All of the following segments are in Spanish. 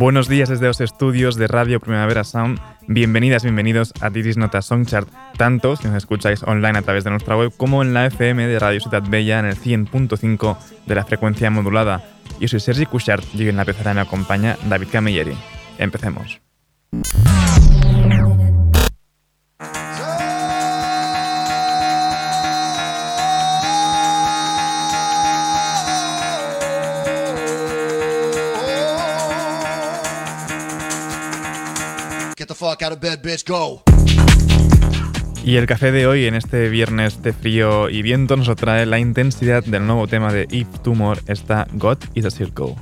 Buenos días desde los estudios de Radio Primavera Sound. Bienvenidas, bienvenidos a This Nota Songchart, tanto si nos escucháis online a través de nuestra web como en la FM de Radio Ciudad Bella en el 100.5 de la frecuencia modulada. Yo soy Sergi Cushart y en la pezara me acompaña David Camilleri. Empecemos. Y el café de hoy, en este viernes de frío y viento, nos trae la intensidad del nuevo tema de If Tumor, está God is a Circle.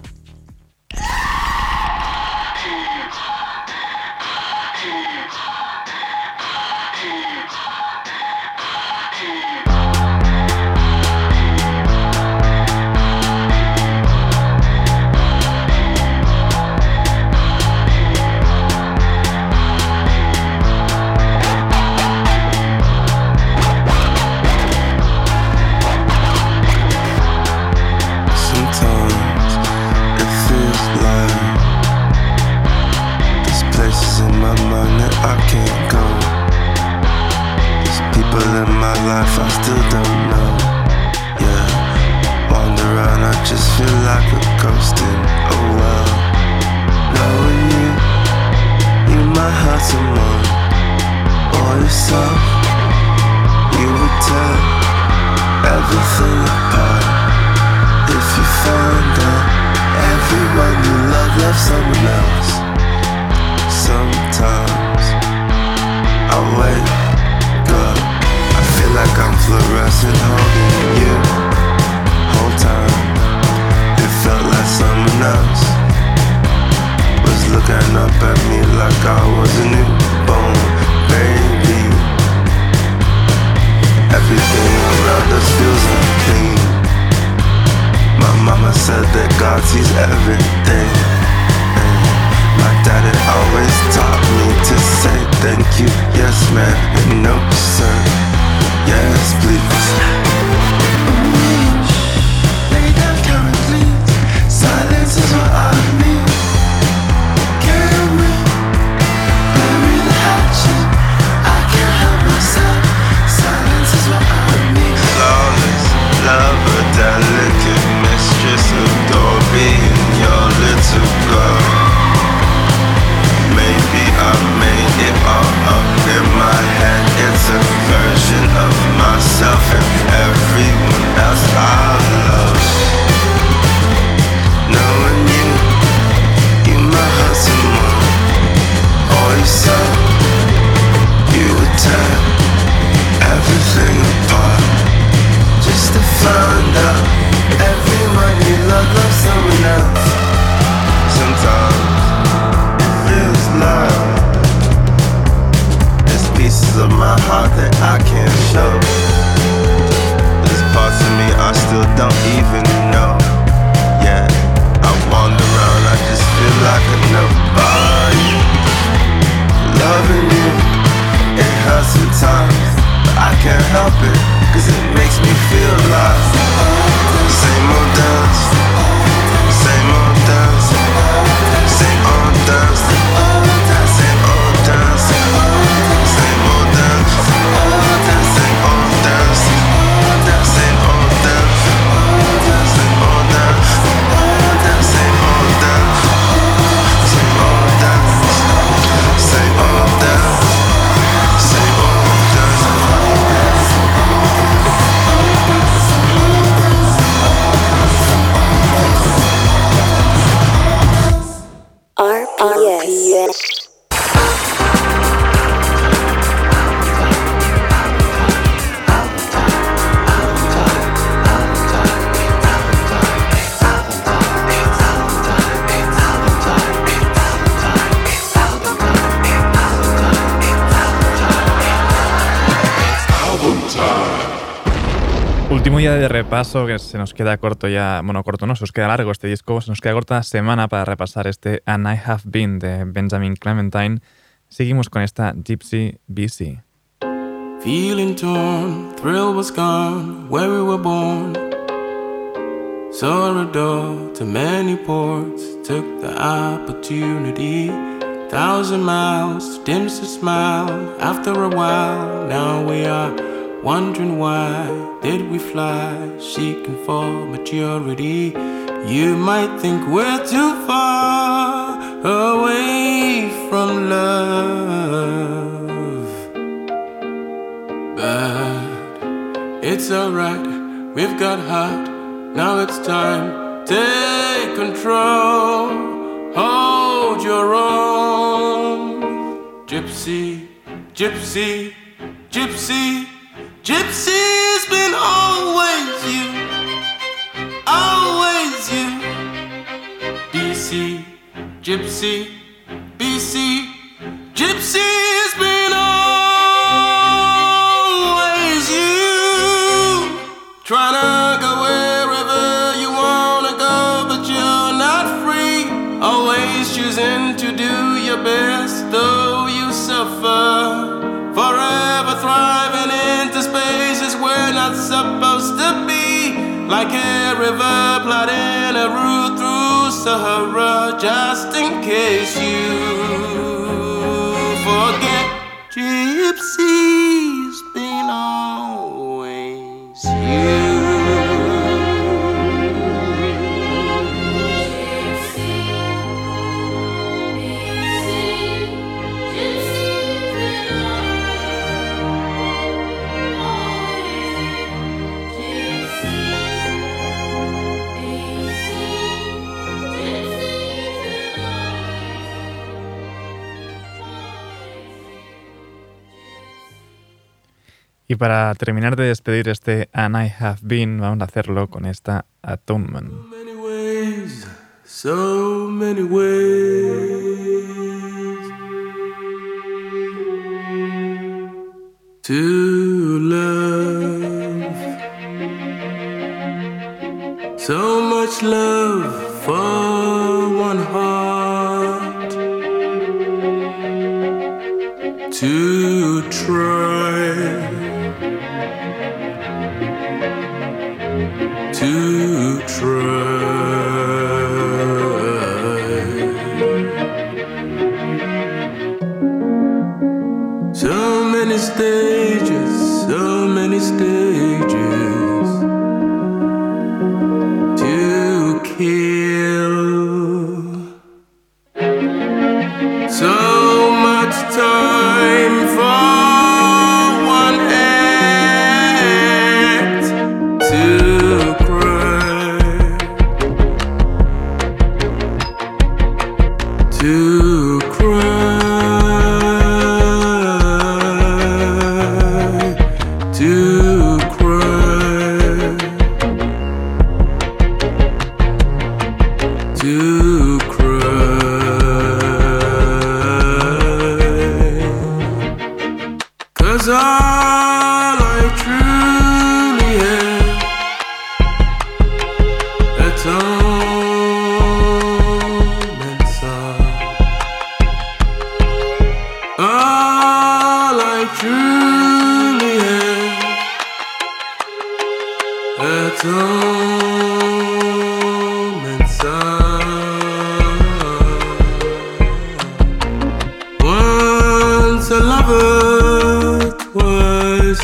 Repaso, que se nos queda corto ya, bueno, corto no, se nos queda largo este disco, se nos queda corta semana para repasar este And I Have Been de Benjamin Clementine. Seguimos con esta Gypsy BC. Feeling torn, thrill was gone, where we were born. A door to many ports, took the opportunity. Thousand miles, dims a smile. After a while, now we are wondering why did we fly, seeking for maturity. You might think we're too far away from love, but it's alright. We've got heart. Now it's time. Take control. Hold your own. Gypsy, gypsy, gypsy. Gypsy's been always you, always you. BC, Gypsy, BC, Gypsy's a river plotting a route through Sahara, just in case you Y para terminar de despedir este And I Have Been, vamos a hacerlo con esta Atonement. So many ways, so many ways to love. So much love for one heart to try.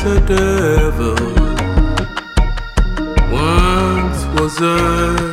the devil. Once was a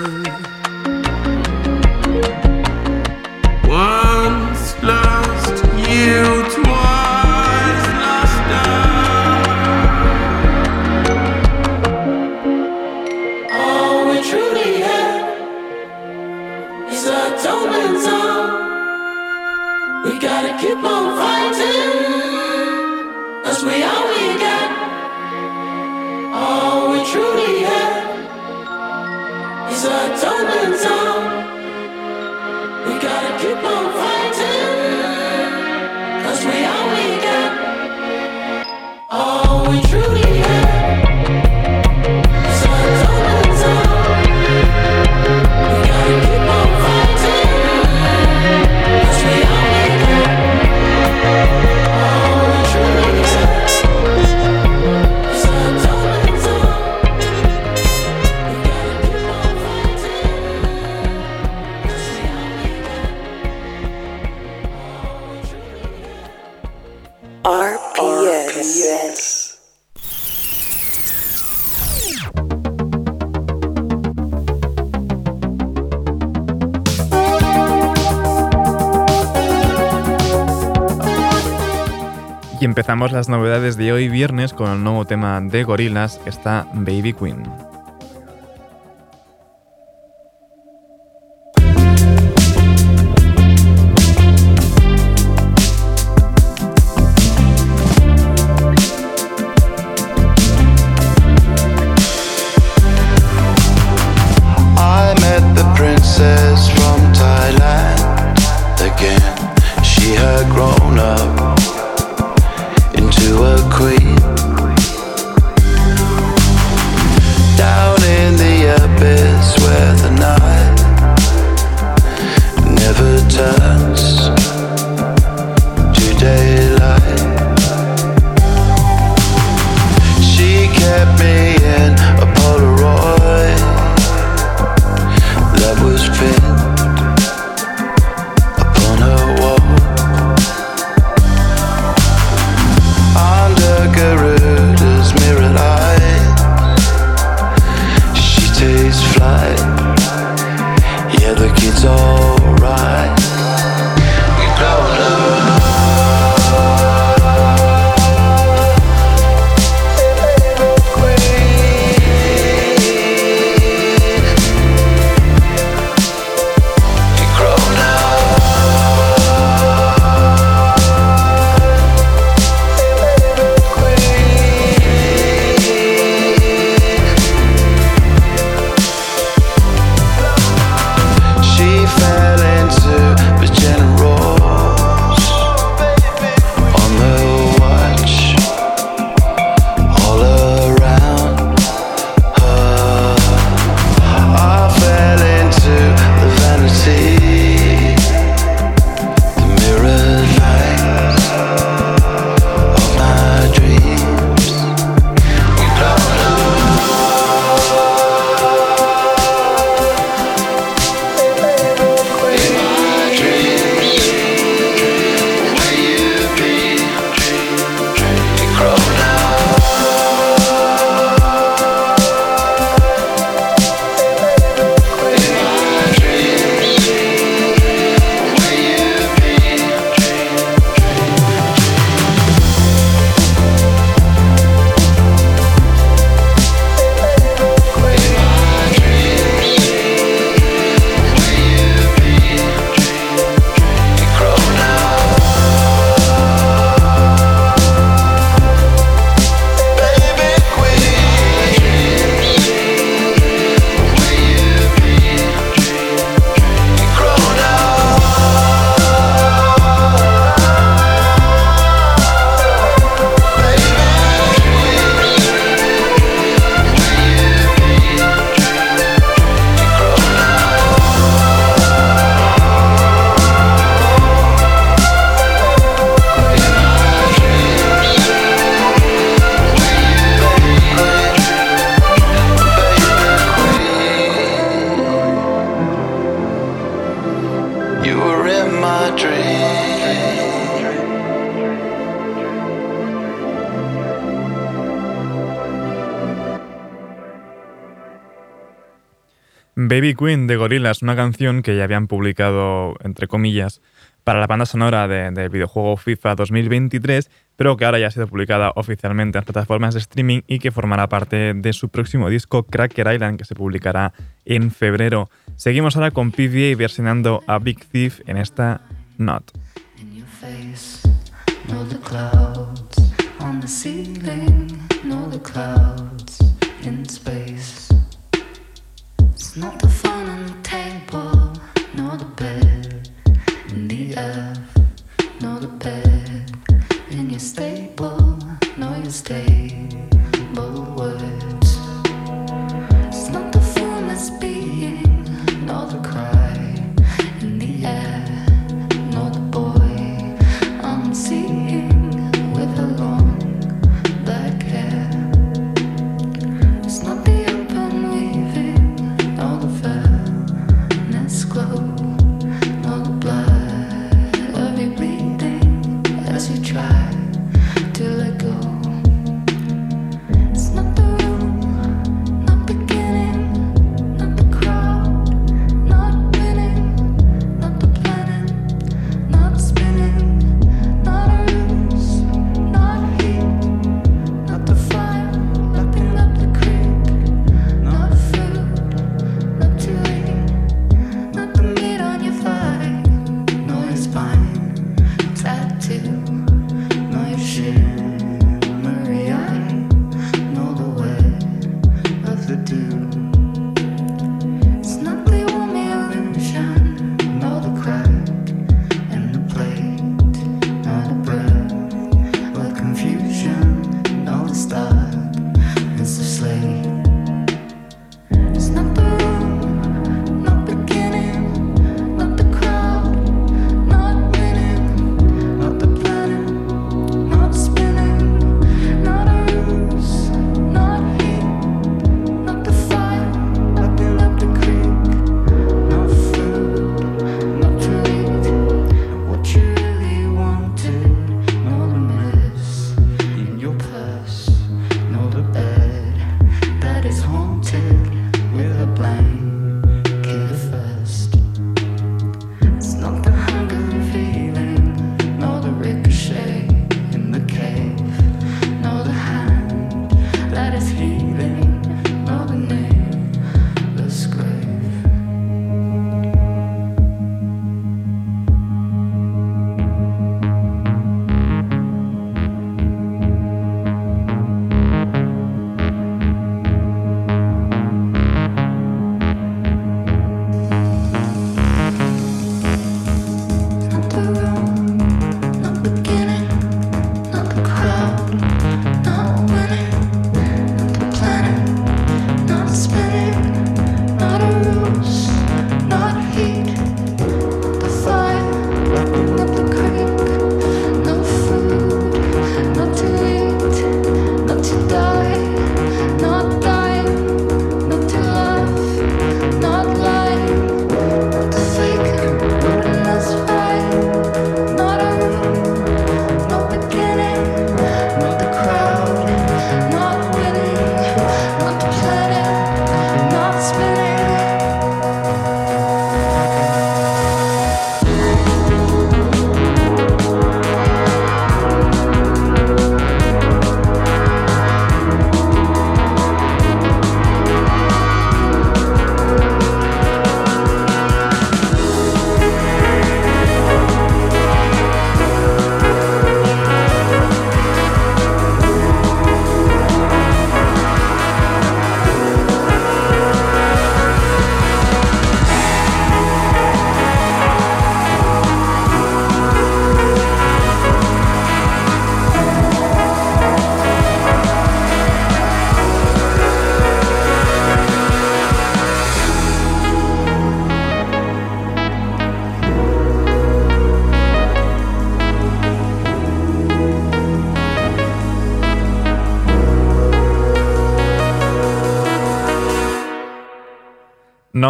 Las novedades de hoy viernes con el nuevo tema de Gorillaz, está Baby Queen. Baby Queen de Gorillaz, una canción que ya habían publicado, entre comillas, para la banda sonora del videojuego FIFA 2023, pero que ahora ya ha sido publicada oficialmente en plataformas de streaming y que formará parte de su próximo disco Cracker Island, que se publicará en febrero. Seguimos ahora con PVA versionando a Big Thief en esta Not. It's not the fun.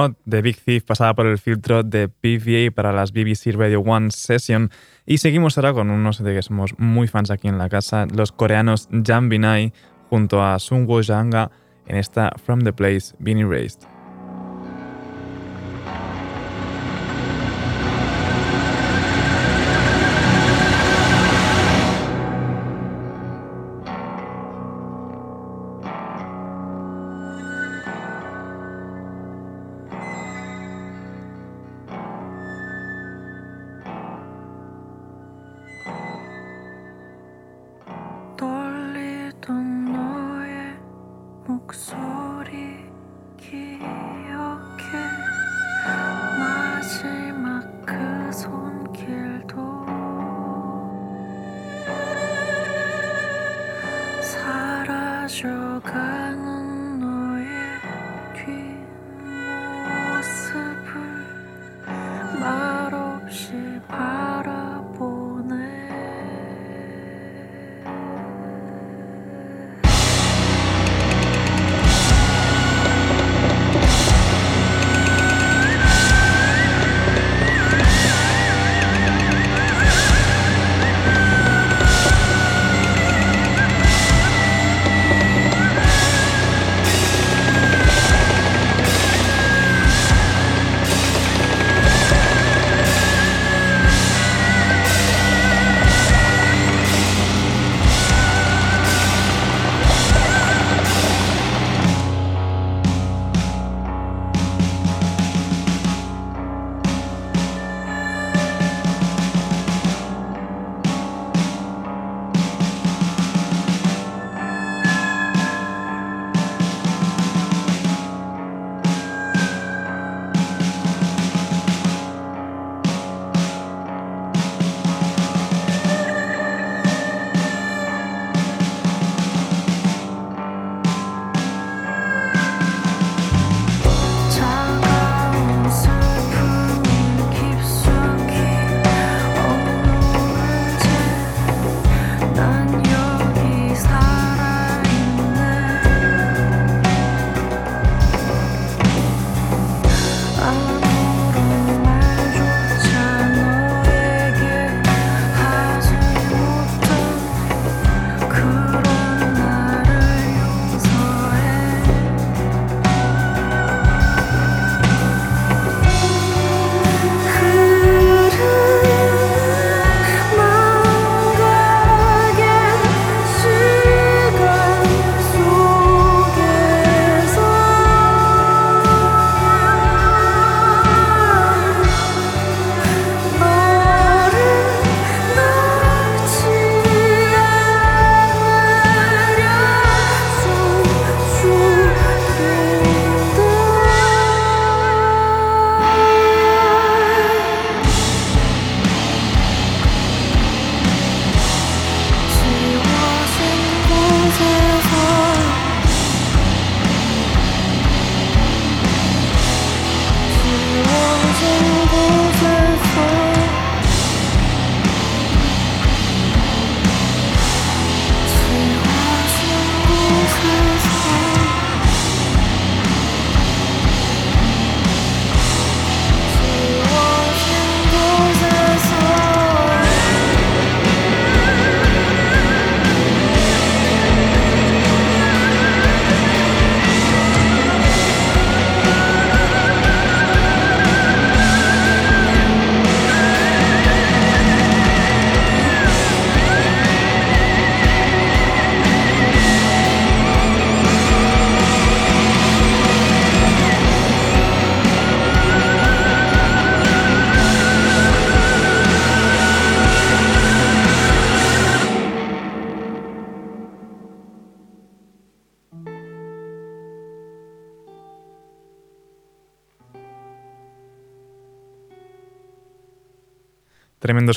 de Big Thief pasada por el filtro de BVA para las BBC Radio One Session. Y seguimos ahora con unos de que somos muy fans aquí en la casa, los coreanos Jan Binai junto a Sunwoo Janga en esta From the Place Being Erased.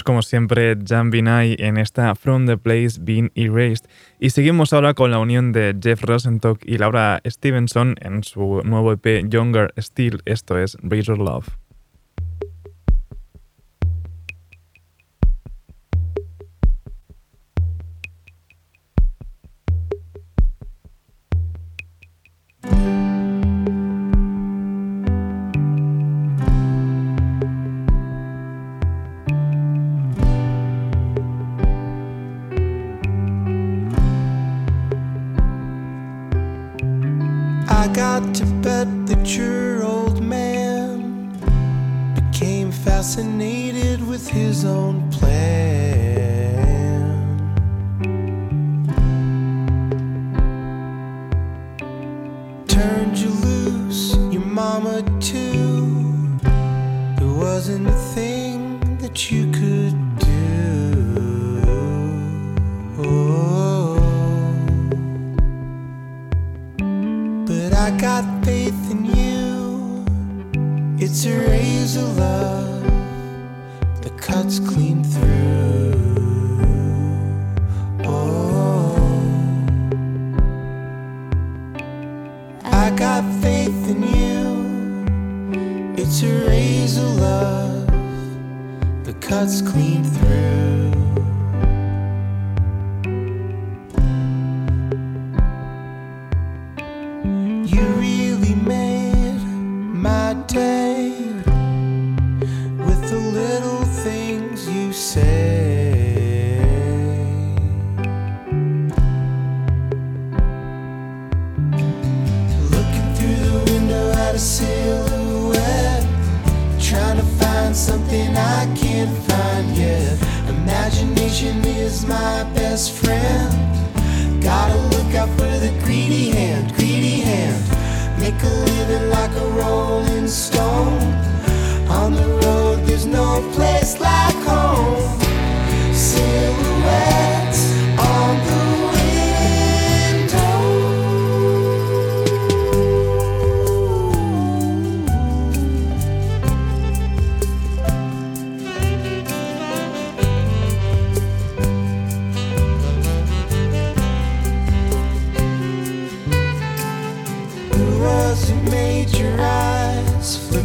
Como siempre, Jan Binay en esta From the Place Being Erased. Y seguimos ahora con la unión de Jeff Rosenstock y Laura Stevenson en su nuevo EP Younger Still. Esto es Razor Love. doesn't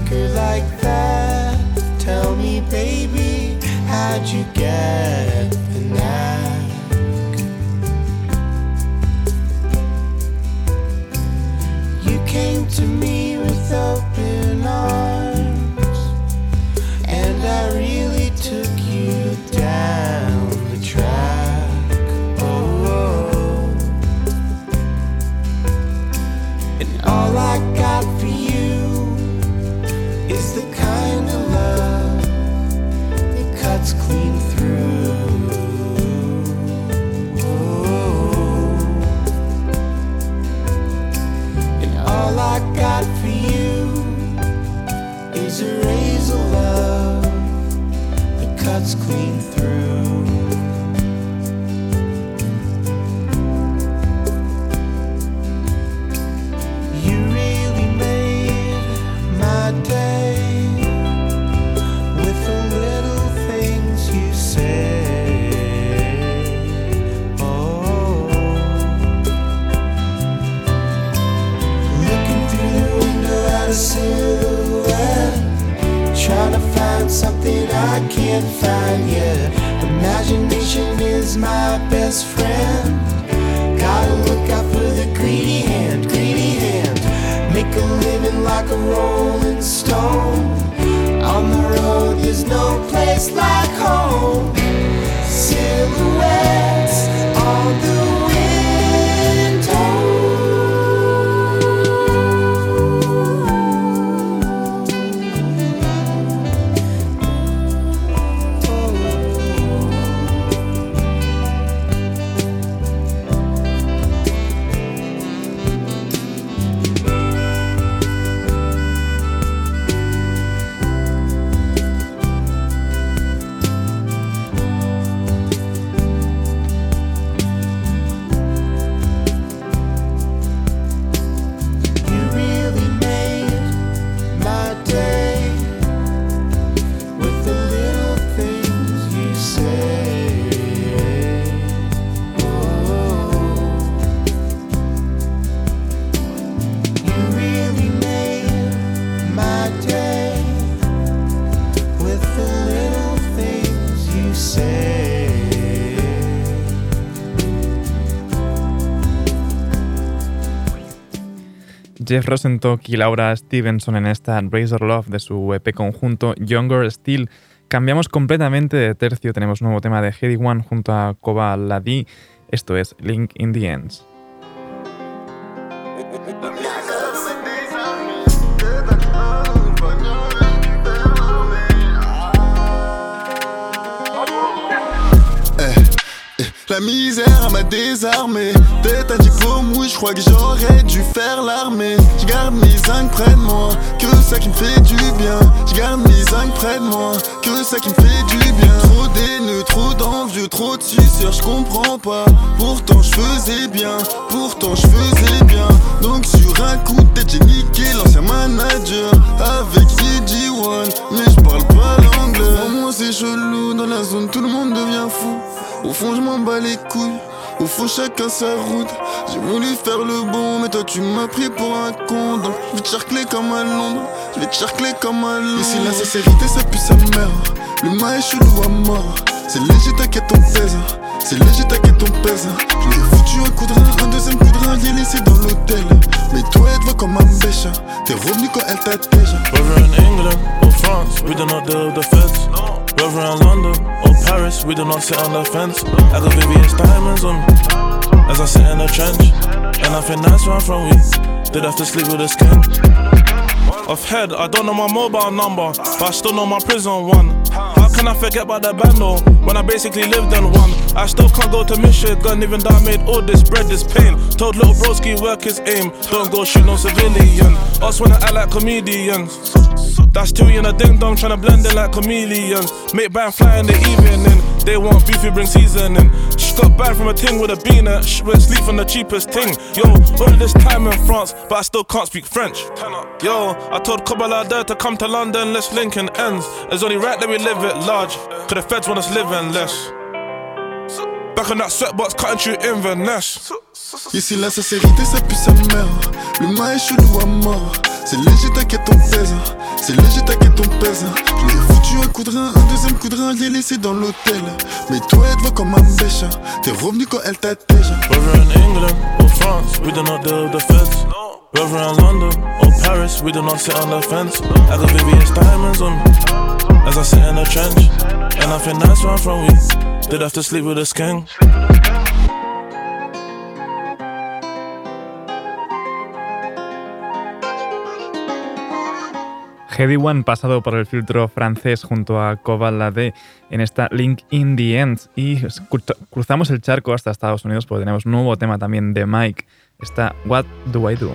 liquor like that? Tell me, baby, how'd you get the knack? You came to me. and find you. Imagination is my best friend. Gotta look out for the greedy hand, greedy hand. Make a living like a rolling stone. On the road, there's no place like home. Jeff Rosenstock y Laura Stevenson en esta Razor Love de su EP conjunto Younger Still. Cambiamos completamente de tercio, tenemos un nuevo tema de Heady One junto a Koba Ladi. Esto es Link in the Ends. La misère m'a désarmé. Tête un diplôme, oui, je crois que j'aurais dû faire l'armée. Je garde mes zincs près de moi, que ça qui me fait du bien. Je garde mes zincs près de moi, que ça qui me fait du bien. Trop d'haineux, trop d'envieux, trop de suceurs, je comprends pas. Pourtant je faisais bien, pourtant je faisais bien. Donc sur un coup de tête, j'ai niqué l'ancien manager avec EG One. Mais je parle pas l'anglais. Pour moi c'est chelou dans la zone, tout le monde devient fou. Au fond, je m'en bats les couilles. Au fond, chacun sa route. J'ai voulu faire le bon, mais toi tu m'as pris pour un con. Donc je vais te charcler comme à Londres. Je vais te charcler comme à Londres. Ici, la sincérité, ça pue sa mère. Maïs est chelou à mort. C'est léger, t'inquiète, ton pèse. C'est léger, t'inquiète, ton pèse. Je l'ai foutu un coup de rein, un deuxième coup de rein, j'ai laissé dans l'hôtel. Mais toi, elle te voit comme un bêche. T'es revenu quand elle in England or France, we do not deal with the feds. Whether in London or Paris, we do not sit on the fence. I got VVS diamonds on me as I sit in the trench. And I think that's where I'm from. We did have to sleep with a skin. Off head, I don't know my mobile number, but I still know my prison one. Can I forget about the bando when I basically lived in one? I still can't go to Michigan, Gun, even though I made all this bread, this pain. Told little broski work his aim, don't go shoot no civilian. Us wanna act like comedians. That's two in a ding dong, tryna blend in like chameleons. Make band fly in the evening. They want beef, bring seasoning. She got banned from a ting with a beaner. She went sleep from the cheapest ting. Yo, all this time in France, but I still can't speak French. Yo, I told Kobalada to come to London, let's link and ends. It's only right that we live it large, cause the feds want us living less. Back on that sweatbox, cutting through Inverness. Ici la sincérité ça pue sa mère maïs est chelou à mort C'est léger t'inquiète ton pèse C'est léger t'inquiète ton pèse Je l'ai foutu un coup de rein, un deuxième coup de rein, l'ai laissé dans l'hôtel Mais toi elle te voit comme un bêche T'es revenu quand elle t'a déjà Whether in England or France, we do not deal with the feds. Whether in London or Paris, we do not sit on the fence. I got VVS diamonds on me as I sit in the trench. And I think that's where I'm from. We did have to sleep with a skin. Heady One pasado por el filtro francés junto a Kobalade en esta Link in the End y cruzamos el charco hasta Estados Unidos porque tenemos nuevo tema también de Mike, está What Do I Do?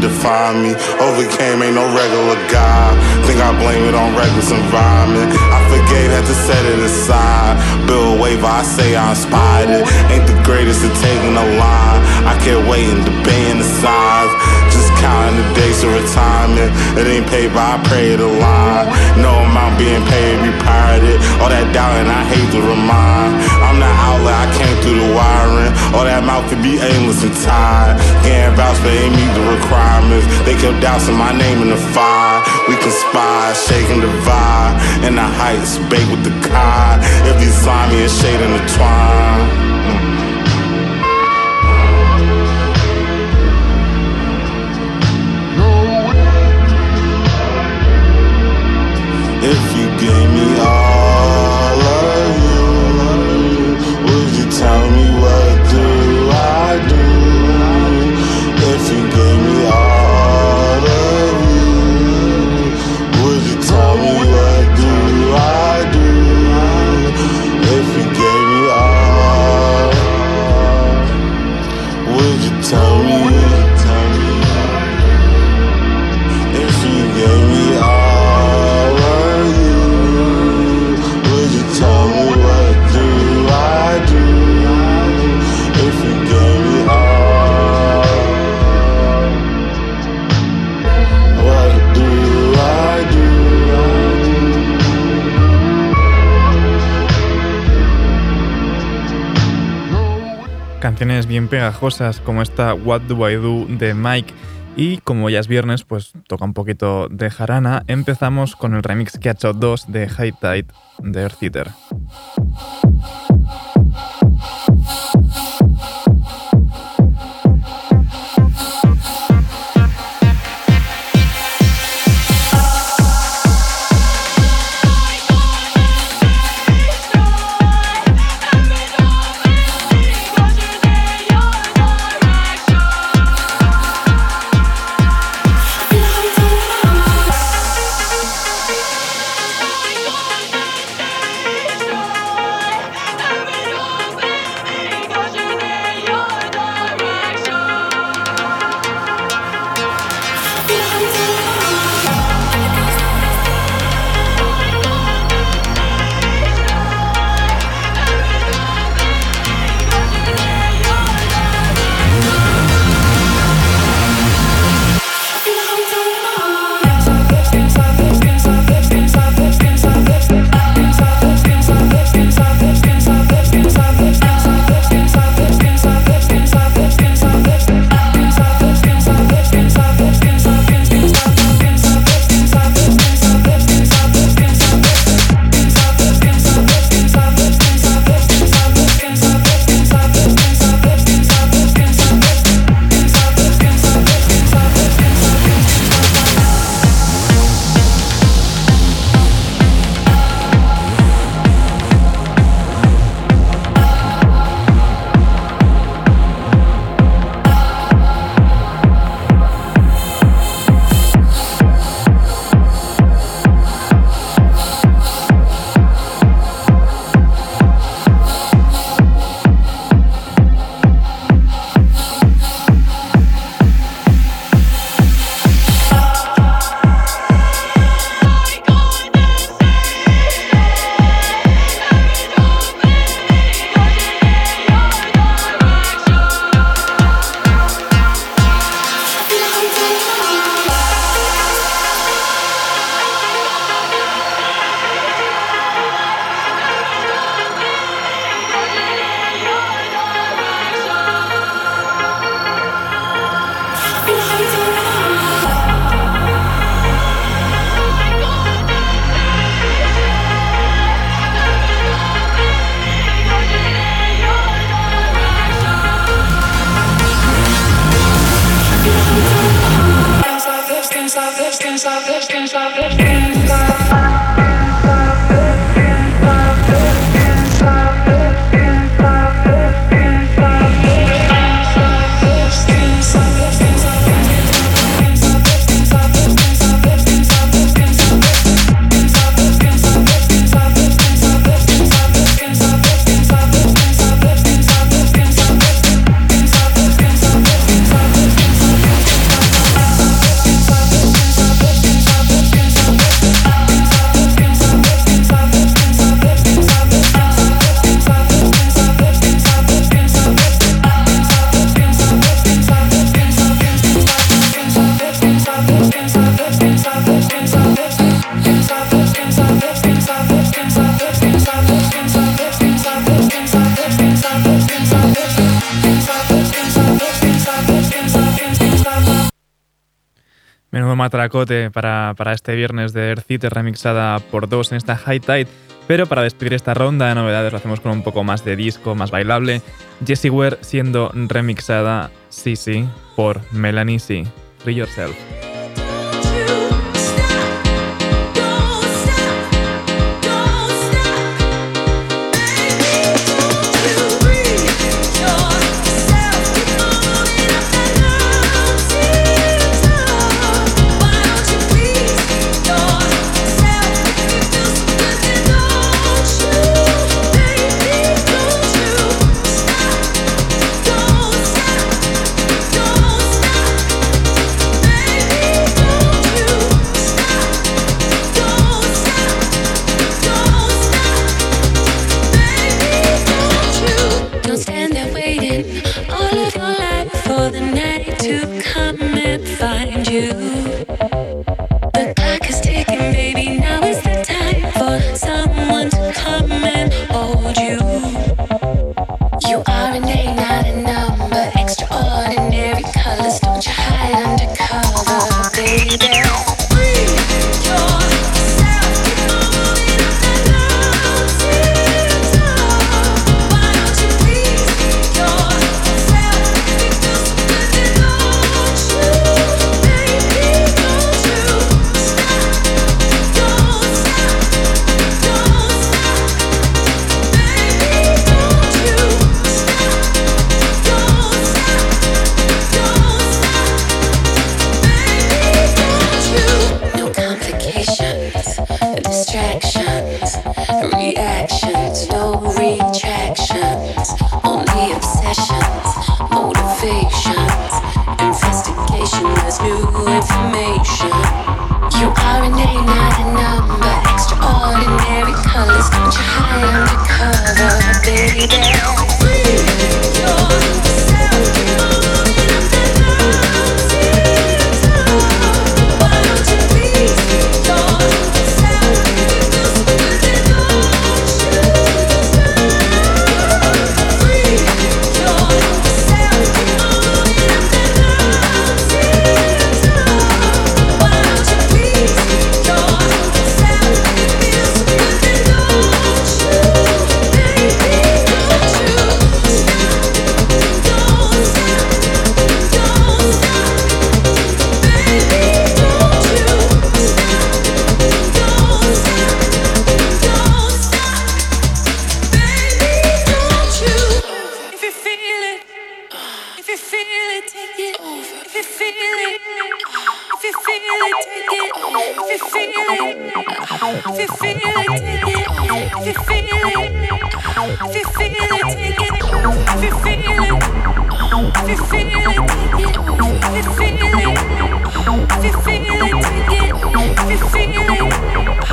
Defined me. Overcame, ain't no regular guy. Think I blame it on reckless environment. I forgave, had to set it aside. Bill waiver, I say I inspired it. Ain't the greatest at taking a line. I kept waiting, debating the signs. Counting the days to retirement. It ain't paid, but I pray the line. No amount being paid, be pirated. All that doubting, I hate to remind. I'm the outlet, I came through the wiring. All that mouth could be aimless and tired. Getting vouch, but ain't meet the requirements. They kept dousing my name in the fire. We conspire, shaking the vibe. In the heights, bait with the kai. Every slimy and shade in the twine. If you gave me all pegajosas como esta What Do I Do de Mike. Y como ya es viernes, pues toca un poquito de jarana. Empezamos con el remix que ha hecho 2 de High Tide de Earth Eater. Matracote para, para este viernes de Earth remixada por dos en esta High Tide. Pero para despedir esta ronda de novedades lo hacemos con un poco más de disco, más bailable. Jessie Ware siendo remixada, sí, sí, por Melanie C. Free Yourself.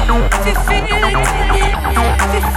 If you feel it, take it. If you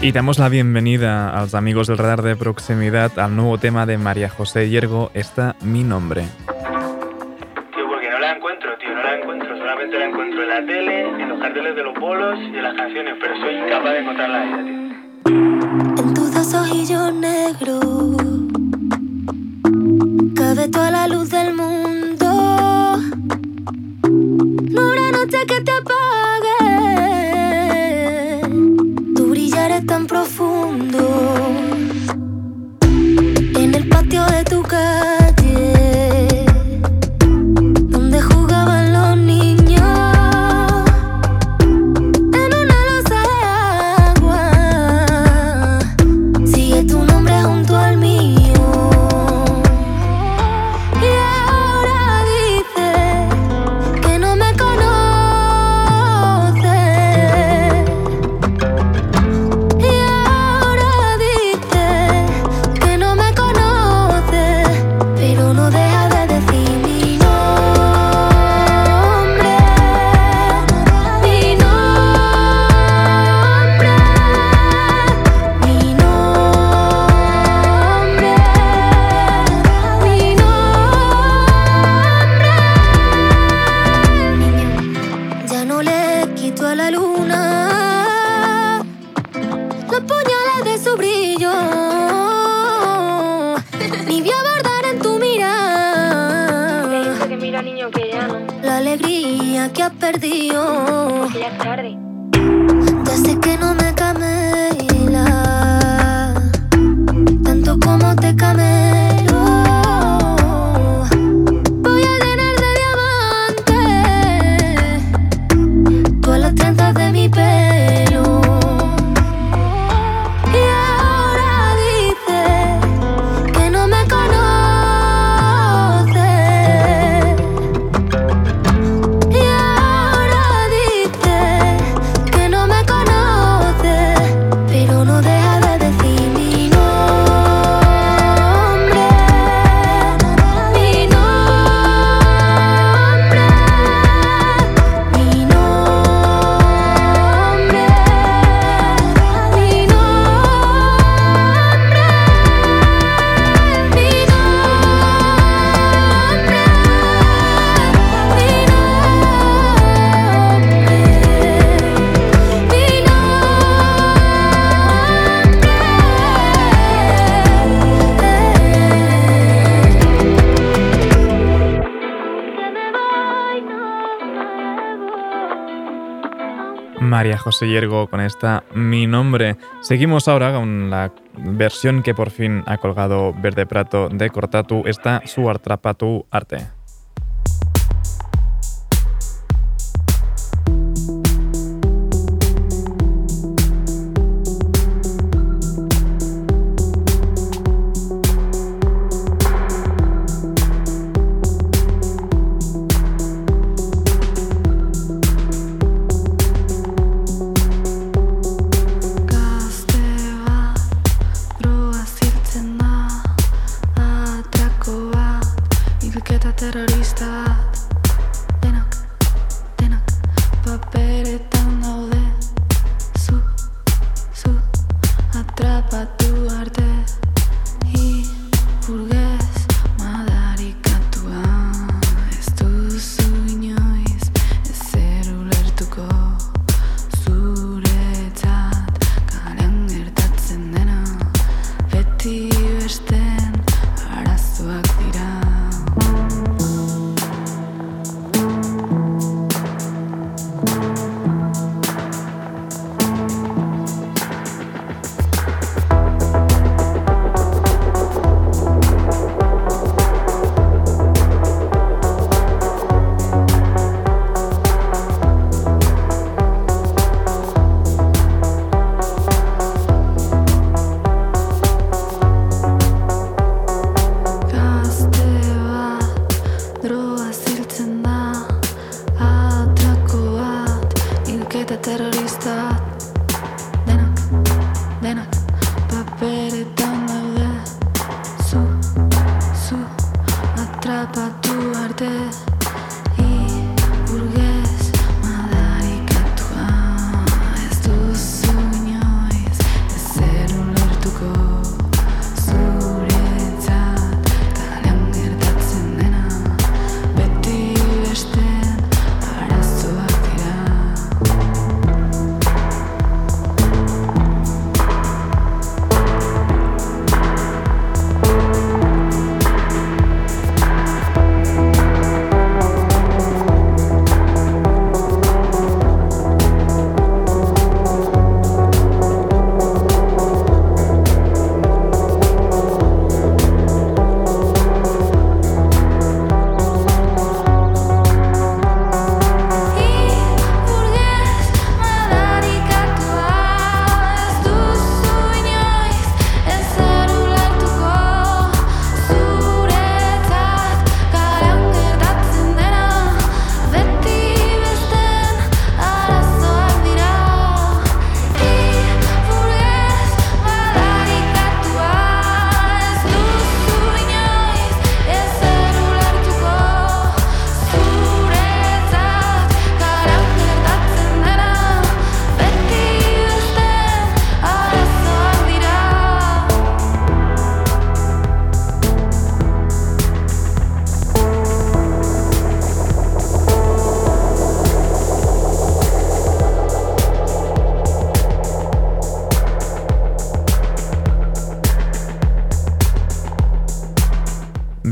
Y damos la bienvenida a los amigos del radar de proximidad al nuevo tema de María José Hiergo, está mi nombre. Tío, porque no la encuentro, tío, no la encuentro. Solamente la encuentro en la tele, en los carteles de los bolos y en las canciones, pero soy incapaz de encontrarla a ella, tío. En tus dos ojillos negros cabe toda la luz del mundo. No habrá noche que te apague. Profundo. En el patio de tu calle, José Yergo con esta Mi Nombre. Seguimos ahora con la versión que por fin ha colgado Verde Prato de Cortatu, esta Su Artrapatu Arte.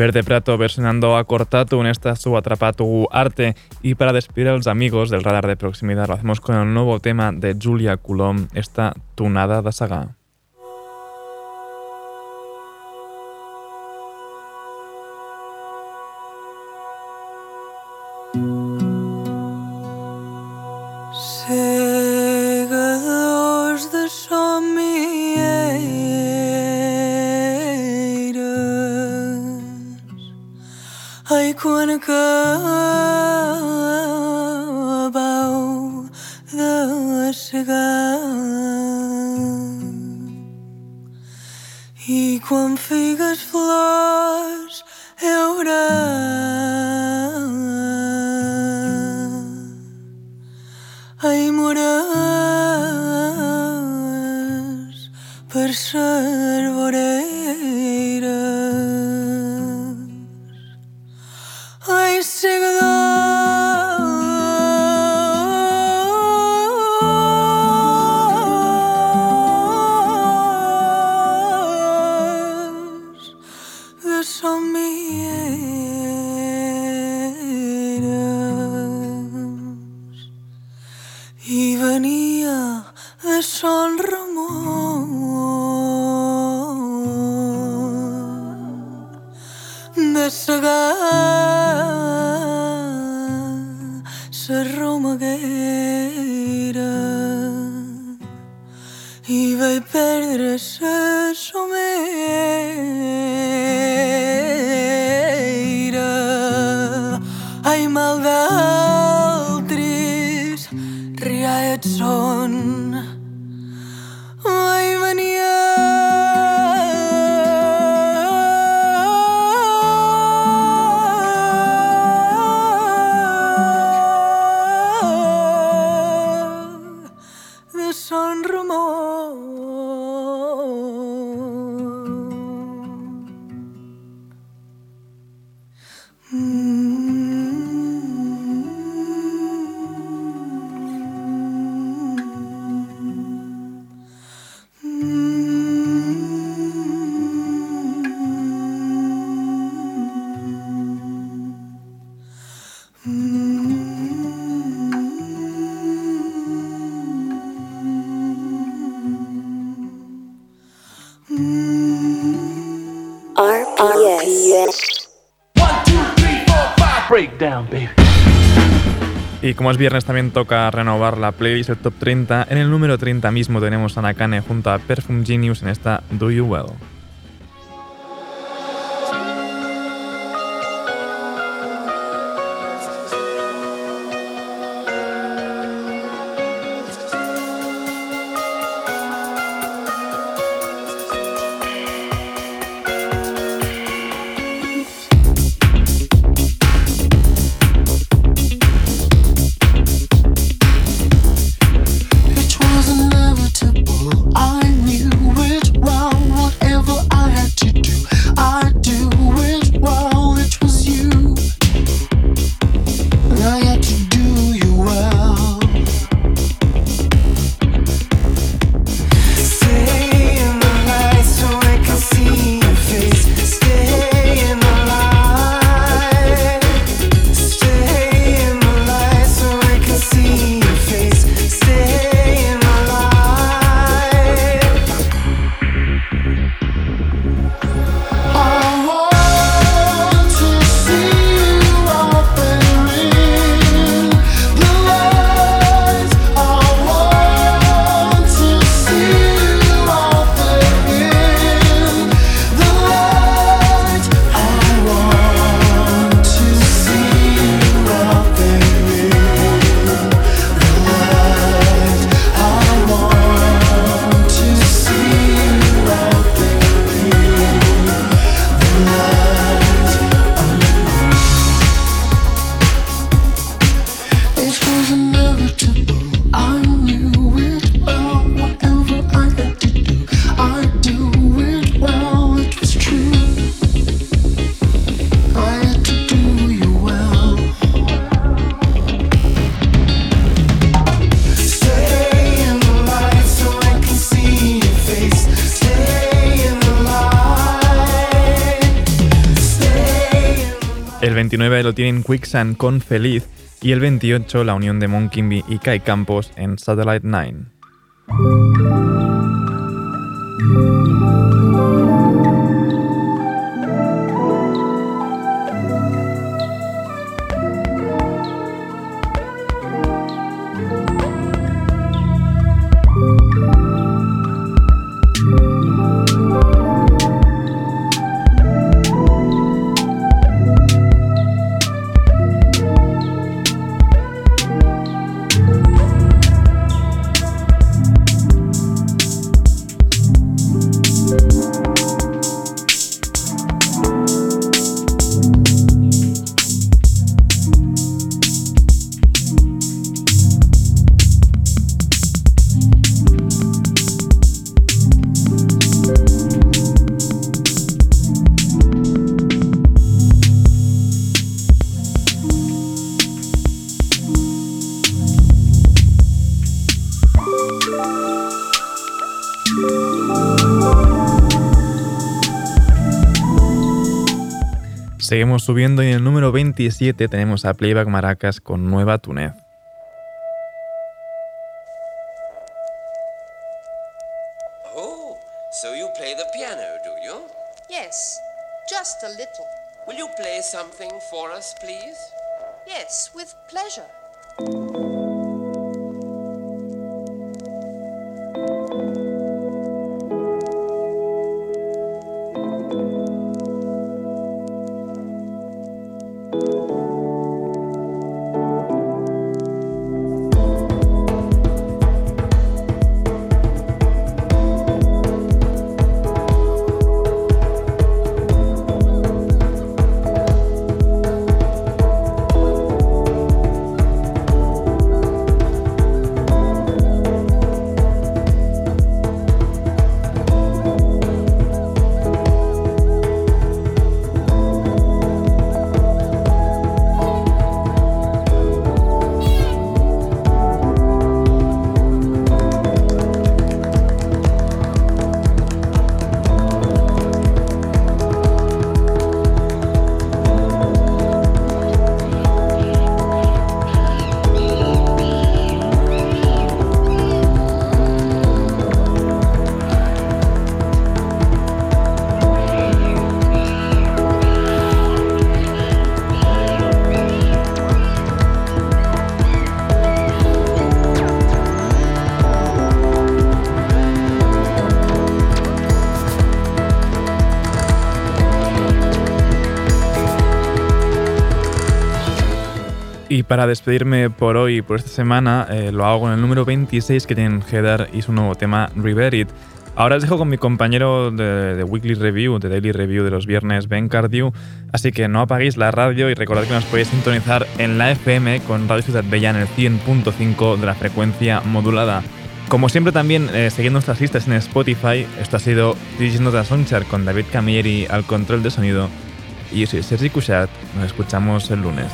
Verde Prato versionando a Cortatu en esta su Atrapatu Arte. Y para despedir a los amigos del radar de proximidad, lo hacemos con el nuevo tema de Julia Coulomb, esta Tunada da Saga. acabam de chegar. E com figas flores, eu não. used to Como es viernes también toca renovar la playlist del top 30. En el número 30 mismo tenemos a Nakane junto a Perfume Genius en esta Do You Well. 29 lo tienen Quicksand con Feliz y el 28 la unión de Monkey y Kai Campos en Satellite 9. subiendo y en el número 27 tenemos a Playback Maracas con Nueva Túnez. Para despedirme por hoy, por esta semana, eh, lo hago con el número 26 que tienen Heather y su nuevo tema Riverit. Ahora os dejo con mi compañero de, de, Weekly Review, de Daily Review de los viernes, Ben Cardew. Así que no apaguéis la radio y recordad que nos podéis sintonizar en la FM con Radio Ciudad Bella en el 100.5 de la frecuencia modulada. Como siempre también, eh, siguiendo nuestras listas en Spotify, esto ha sido Digis Nota Songchart con David Camilleri al control de sonido. Y yo soy Sergi Cuchat, nos escuchamos el lunes.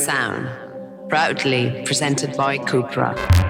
Sound, proudly presented by Cupra.